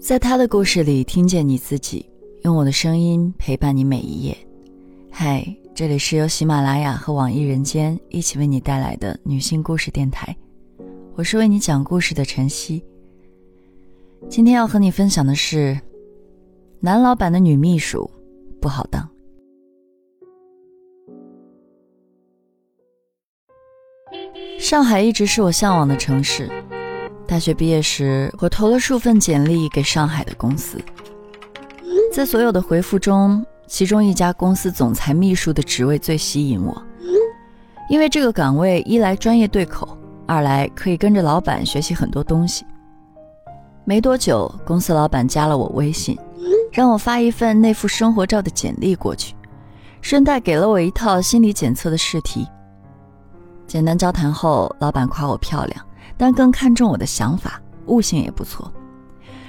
在他的故事里，听见你自己，用我的声音陪伴你每一页。嗨，这里是由喜马拉雅和网易人间一起为你带来的女性故事电台，我是为你讲故事的晨曦。今天要和你分享的是，男老板的女秘书不好当。上海一直是我向往的城市。大学毕业时，我投了数份简历给上海的公司，在所有的回复中，其中一家公司总裁秘书的职位最吸引我，因为这个岗位一来专业对口，二来可以跟着老板学习很多东西。没多久，公司老板加了我微信，让我发一份那副生活照的简历过去，顺带给了我一套心理检测的试题。简单交谈后，老板夸我漂亮。但更看重我的想法，悟性也不错。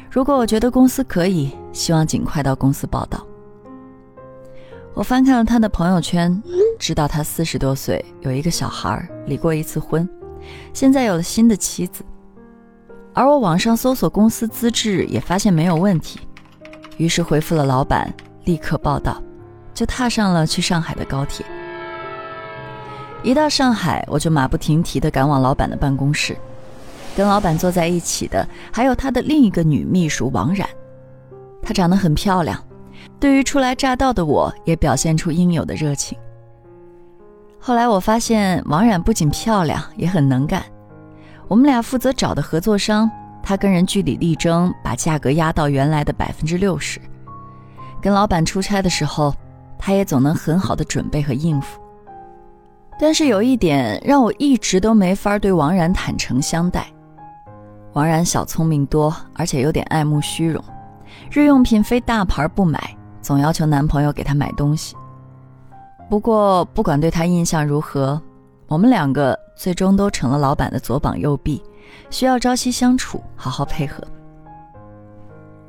如果我觉得公司可以，希望尽快到公司报道。我翻看了他的朋友圈，知道他四十多岁，有一个小孩，离过一次婚，现在有了新的妻子。而我网上搜索公司资质，也发现没有问题，于是回复了老板，立刻报道，就踏上了去上海的高铁。一到上海，我就马不停蹄地赶往老板的办公室。跟老板坐在一起的还有他的另一个女秘书王冉，她长得很漂亮，对于初来乍到的我也表现出应有的热情。后来我发现王冉不仅漂亮，也很能干。我们俩负责找的合作商，她跟人据理力争，把价格压到原来的百分之六十。跟老板出差的时候，她也总能很好的准备和应付。但是有一点让我一直都没法对王冉坦诚相待。王冉小聪明多，而且有点爱慕虚荣，日用品非大牌不买，总要求男朋友给她买东西。不过不管对她印象如何，我们两个最终都成了老板的左膀右臂，需要朝夕相处，好好配合。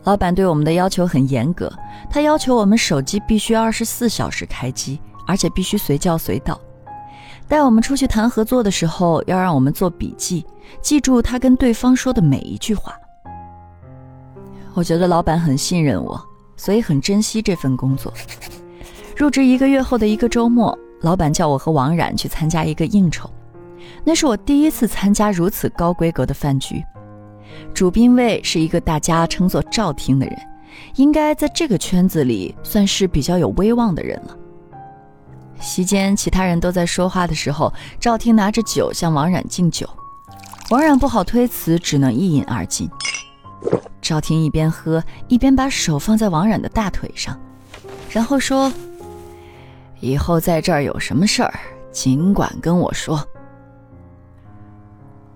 老板对我们的要求很严格，他要求我们手机必须二十四小时开机，而且必须随叫随到。带我们出去谈合作的时候，要让我们做笔记，记住他跟对方说的每一句话。我觉得老板很信任我，所以很珍惜这份工作。入职一个月后的一个周末，老板叫我和王冉去参加一个应酬，那是我第一次参加如此高规格的饭局。主宾位是一个大家称作赵厅的人，应该在这个圈子里算是比较有威望的人了。席间，其他人都在说话的时候，赵婷拿着酒向王冉敬酒。王冉不好推辞，只能一饮而尽。赵婷一边喝，一边把手放在王冉的大腿上，然后说：“以后在这儿有什么事儿，尽管跟我说。”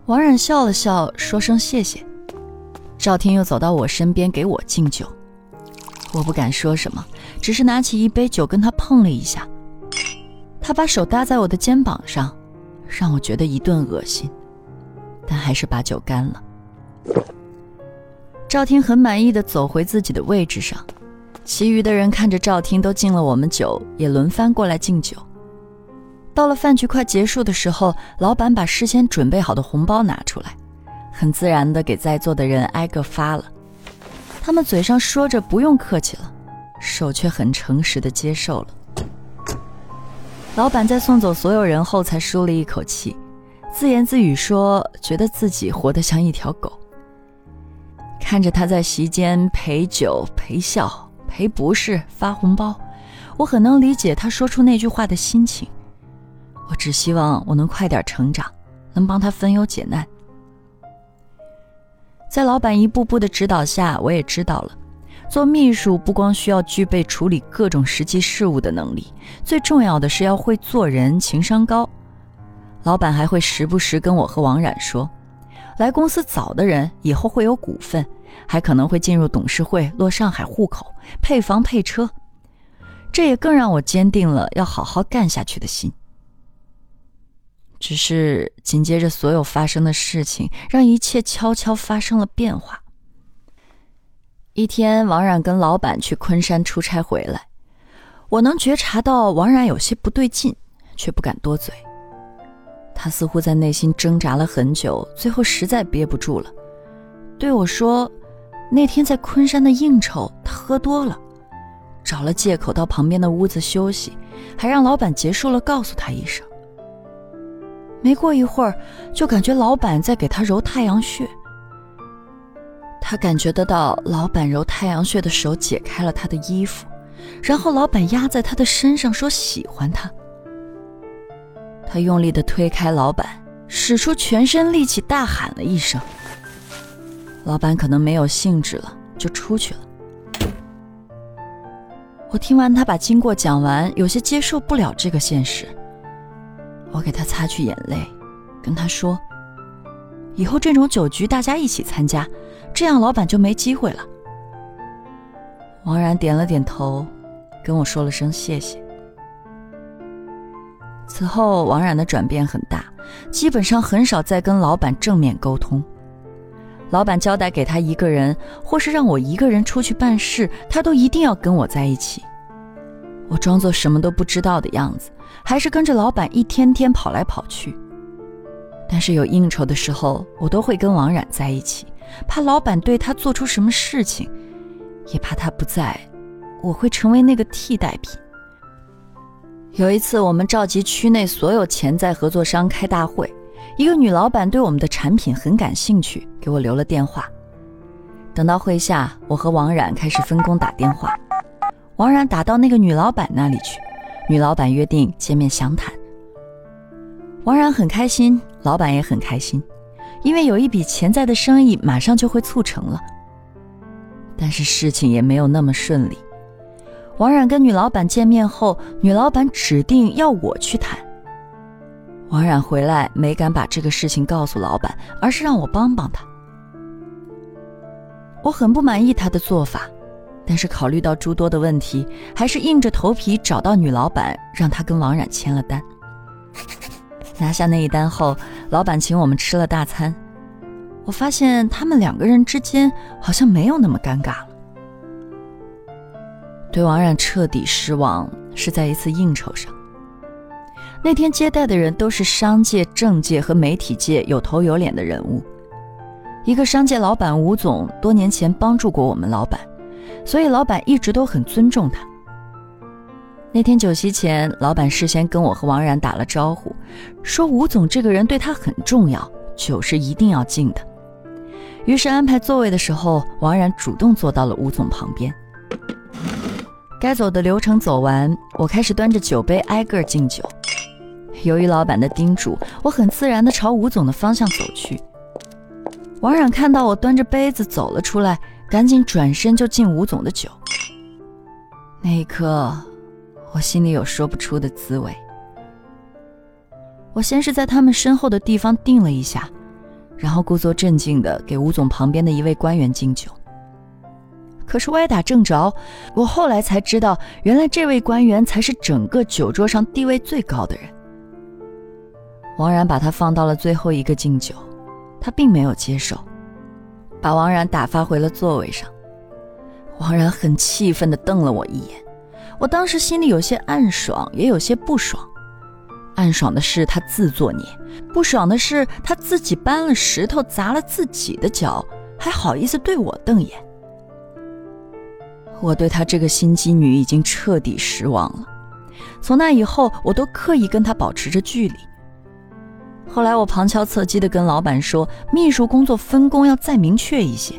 王冉笑了笑，说声谢谢。赵婷又走到我身边给我敬酒，我不敢说什么，只是拿起一杯酒跟他碰了一下。他把手搭在我的肩膀上，让我觉得一顿恶心，但还是把酒干了。赵婷很满意的走回自己的位置上，其余的人看着赵婷都敬了我们酒，也轮番过来敬酒。到了饭局快结束的时候，老板把事先准备好的红包拿出来，很自然的给在座的人挨个发了。他们嘴上说着不用客气了，手却很诚实的接受了。老板在送走所有人后，才舒了一口气，自言自语说：“觉得自己活得像一条狗。”看着他在席间陪酒、陪笑、陪不是、发红包，我很能理解他说出那句话的心情。我只希望我能快点成长，能帮他分忧解难。在老板一步步的指导下，我也知道了。做秘书不光需要具备处理各种实际事务的能力，最重要的是要会做人，情商高。老板还会时不时跟我和王冉说，来公司早的人以后会有股份，还可能会进入董事会，落上海户口，配房配车。这也更让我坚定了要好好干下去的心。只是紧接着所有发生的事情，让一切悄悄发生了变化。一天，王冉跟老板去昆山出差回来，我能觉察到王冉有些不对劲，却不敢多嘴。他似乎在内心挣扎了很久，最后实在憋不住了，对我说：“那天在昆山的应酬，他喝多了，找了借口到旁边的屋子休息，还让老板结束了告诉他一声。没过一会儿，就感觉老板在给他揉太阳穴。他感觉得到老板揉太阳穴的手解开了他的衣服，然后老板压在他的身上说喜欢他。他用力的推开老板，使出全身力气大喊了一声。老板可能没有兴致了，就出去了。我听完他把经过讲完，有些接受不了这个现实。我给他擦去眼泪，跟他说：“以后这种酒局大家一起参加，这样老板就没机会了。”王然点了点头，跟我说了声谢谢。此后，王冉的转变很大，基本上很少再跟老板正面沟通。老板交代给他一个人，或是让我一个人出去办事，他都一定要跟我在一起。我装作什么都不知道的样子，还是跟着老板一天天跑来跑去。但是有应酬的时候，我都会跟王冉在一起，怕老板对他做出什么事情，也怕他不在，我会成为那个替代品。有一次，我们召集区内所有潜在合作商开大会，一个女老板对我们的产品很感兴趣，给我留了电话。等到会下，我和王冉开始分工打电话。王冉打到那个女老板那里去，女老板约定见面详谈。王冉很开心，老板也很开心，因为有一笔潜在的生意马上就会促成了。但是事情也没有那么顺利。王冉跟女老板见面后，女老板指定要我去谈。王冉回来没敢把这个事情告诉老板，而是让我帮帮他。我很不满意他的做法。但是考虑到诸多的问题，还是硬着头皮找到女老板，让她跟王冉签了单。拿下那一单后，老板请我们吃了大餐。我发现他们两个人之间好像没有那么尴尬了。对王冉彻底失望是在一次应酬上。那天接待的人都是商界、政界和媒体界有头有脸的人物。一个商界老板吴总多年前帮助过我们老板。所以老板一直都很尊重他。那天酒席前，老板事先跟我和王冉打了招呼，说吴总这个人对他很重要，酒是一定要敬的。于是安排座位的时候，王冉主动坐到了吴总旁边。该走的流程走完，我开始端着酒杯挨个敬酒。由于老板的叮嘱，我很自然地朝吴总的方向走去。王冉看到我端着杯子走了出来。赶紧转身就敬吴总的酒。那一刻，我心里有说不出的滋味。我先是在他们身后的地方定了一下，然后故作镇静的给吴总旁边的一位官员敬酒。可是歪打正着，我后来才知道，原来这位官员才是整个酒桌上地位最高的人。王然把他放到了最后一个敬酒，他并没有接受。把王然打发回了座位上，王然很气愤地瞪了我一眼。我当时心里有些暗爽，也有些不爽。暗爽的是他自作孽，不爽的是他自己搬了石头砸了自己的脚，还好意思对我瞪眼。我对他这个心机女已经彻底失望了。从那以后，我都刻意跟他保持着距离。后来我旁敲侧击地跟老板说，秘书工作分工要再明确一些，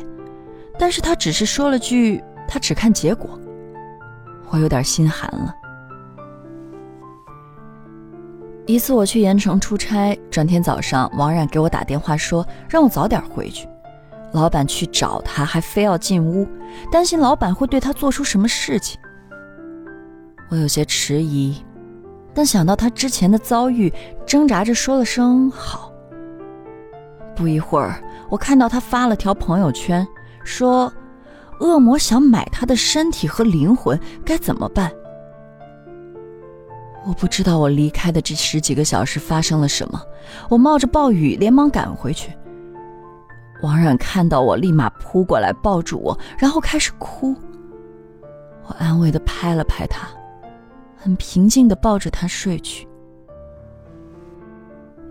但是他只是说了句“他只看结果”，我有点心寒了。一次我去盐城出差，转天早上王冉给我打电话说让我早点回去，老板去找他还非要进屋，担心老板会对他做出什么事情。我有些迟疑。但想到他之前的遭遇，挣扎着说了声好。不一会儿，我看到他发了条朋友圈，说：“恶魔想买他的身体和灵魂，该怎么办？”我不知道我离开的这十几个小时发生了什么。我冒着暴雨连忙赶回去。王冉看到我，立马扑过来抱住我，然后开始哭。我安慰的拍了拍他。很平静的抱着他睡去。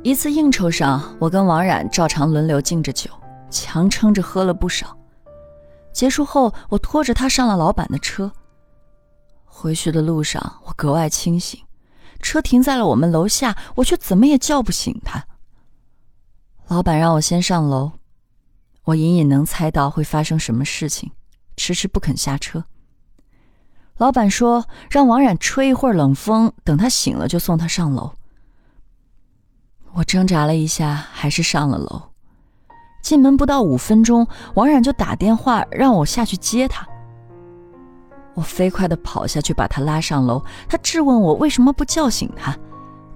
一次应酬上，我跟王冉照常轮流敬着酒，强撑着喝了不少。结束后，我拖着他上了老板的车。回去的路上，我格外清醒，车停在了我们楼下，我却怎么也叫不醒他。老板让我先上楼，我隐隐能猜到会发生什么事情，迟迟不肯下车。老板说让王冉吹一会儿冷风，等他醒了就送他上楼。我挣扎了一下，还是上了楼。进门不到五分钟，王冉就打电话让我下去接他。我飞快地跑下去把他拉上楼，他质问我为什么不叫醒他，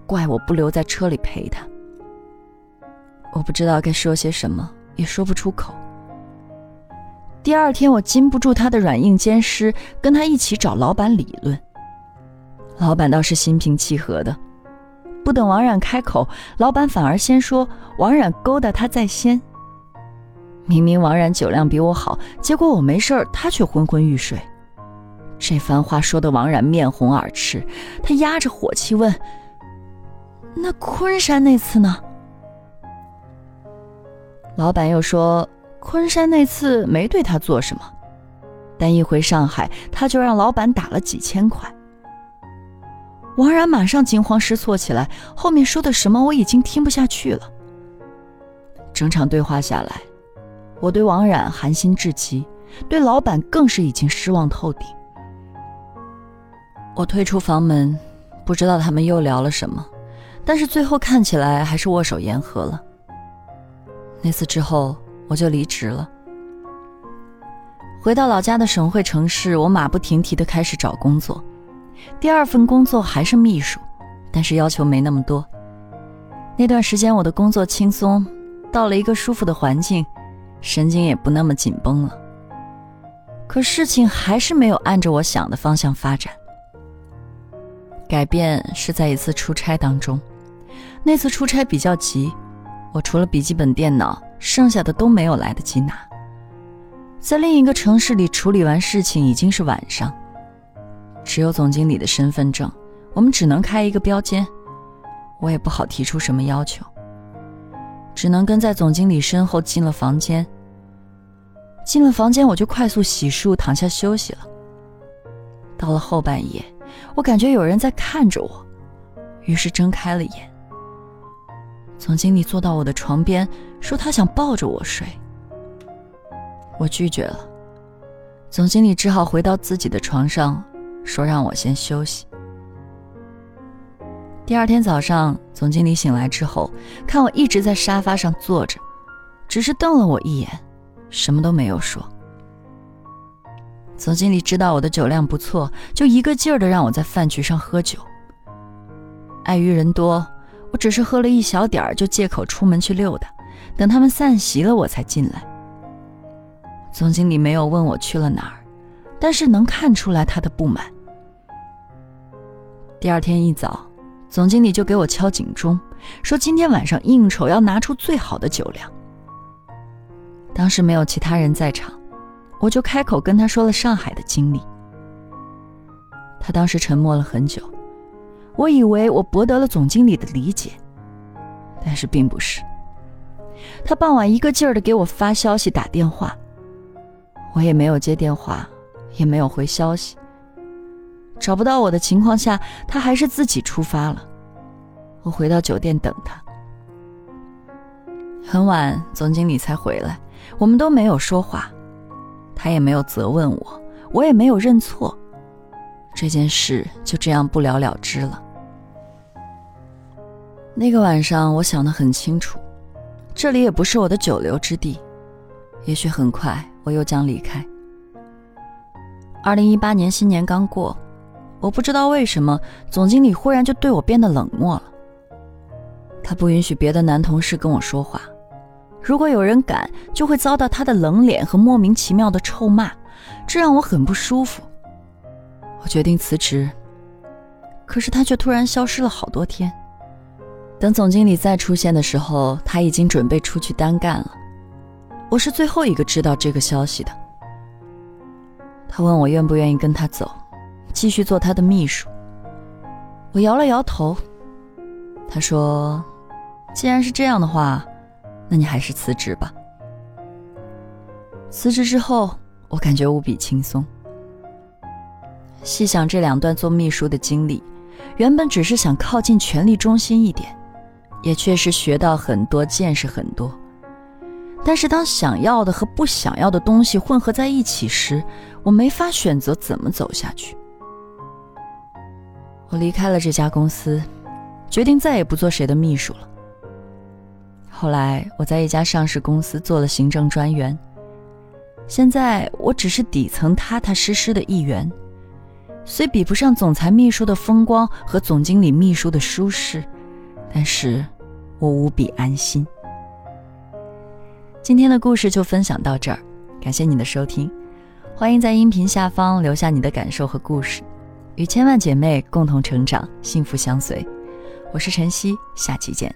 怪我不留在车里陪他。我不知道该说些什么，也说不出口。第二天，我禁不住他的软硬兼施，跟他一起找老板理论。老板倒是心平气和的，不等王冉开口，老板反而先说王冉勾搭他在先。明明王冉酒量比我好，结果我没事儿，他却昏昏欲睡。这番话说的王冉面红耳赤，他压着火气问：“那昆山那次呢？”老板又说：“昆山那次没对他做什么，但一回上海，他就让老板打了几千块。”王冉马上惊慌失措起来，后面说的什么我已经听不下去了。整场对话下来。我对王冉寒心至极，对老板更是已经失望透顶。我退出房门，不知道他们又聊了什么，但是最后看起来还是握手言和了。那次之后，我就离职了。回到老家的省会城市，我马不停蹄地开始找工作。第二份工作还是秘书，但是要求没那么多。那段时间我的工作轻松，到了一个舒服的环境。神经也不那么紧绷了，可事情还是没有按着我想的方向发展。改变是在一次出差当中，那次出差比较急，我除了笔记本电脑，剩下的都没有来得及拿。在另一个城市里处理完事情已经是晚上，只有总经理的身份证，我们只能开一个标间，我也不好提出什么要求。只能跟在总经理身后进了房间。进了房间，我就快速洗漱，躺下休息了。到了后半夜，我感觉有人在看着我，于是睁开了眼。总经理坐到我的床边，说他想抱着我睡。我拒绝了，总经理只好回到自己的床上，说让我先休息。第二天早上，总经理醒来之后，看我一直在沙发上坐着，只是瞪了我一眼，什么都没有说。总经理知道我的酒量不错，就一个劲儿的让我在饭局上喝酒。碍于人多，我只是喝了一小点儿，就借口出门去溜达，等他们散席了，我才进来。总经理没有问我去了哪儿，但是能看出来他的不满。第二天一早。总经理就给我敲警钟，说今天晚上应酬要拿出最好的酒量。当时没有其他人在场，我就开口跟他说了上海的经历。他当时沉默了很久，我以为我博得了总经理的理解，但是并不是。他傍晚一个劲儿的给我发消息、打电话，我也没有接电话，也没有回消息。找不到我的情况下，他还是自己出发了。我回到酒店等他。很晚，总经理才回来，我们都没有说话，他也没有责问我，我也没有认错，这件事就这样不了了之了。那个晚上，我想得很清楚，这里也不是我的久留之地，也许很快我又将离开。二零一八年新年刚过。我不知道为什么总经理忽然就对我变得冷漠了。他不允许别的男同事跟我说话，如果有人敢，就会遭到他的冷脸和莫名其妙的臭骂，这让我很不舒服。我决定辞职，可是他却突然消失了好多天。等总经理再出现的时候，他已经准备出去单干了。我是最后一个知道这个消息的。他问我愿不愿意跟他走。继续做他的秘书。我摇了摇头。他说：“既然是这样的话，那你还是辞职吧。”辞职之后，我感觉无比轻松。细想这两段做秘书的经历，原本只是想靠近权力中心一点，也确实学到很多，见识很多。但是当想要的和不想要的东西混合在一起时，我没法选择怎么走下去。我离开了这家公司，决定再也不做谁的秘书了。后来我在一家上市公司做了行政专员，现在我只是底层踏踏实实的一员。虽比不上总裁秘书的风光和总经理秘书的舒适，但是我无比安心。今天的故事就分享到这儿，感谢你的收听，欢迎在音频下方留下你的感受和故事，与千万姐妹共同成长，幸福相随。我是晨曦，下期见。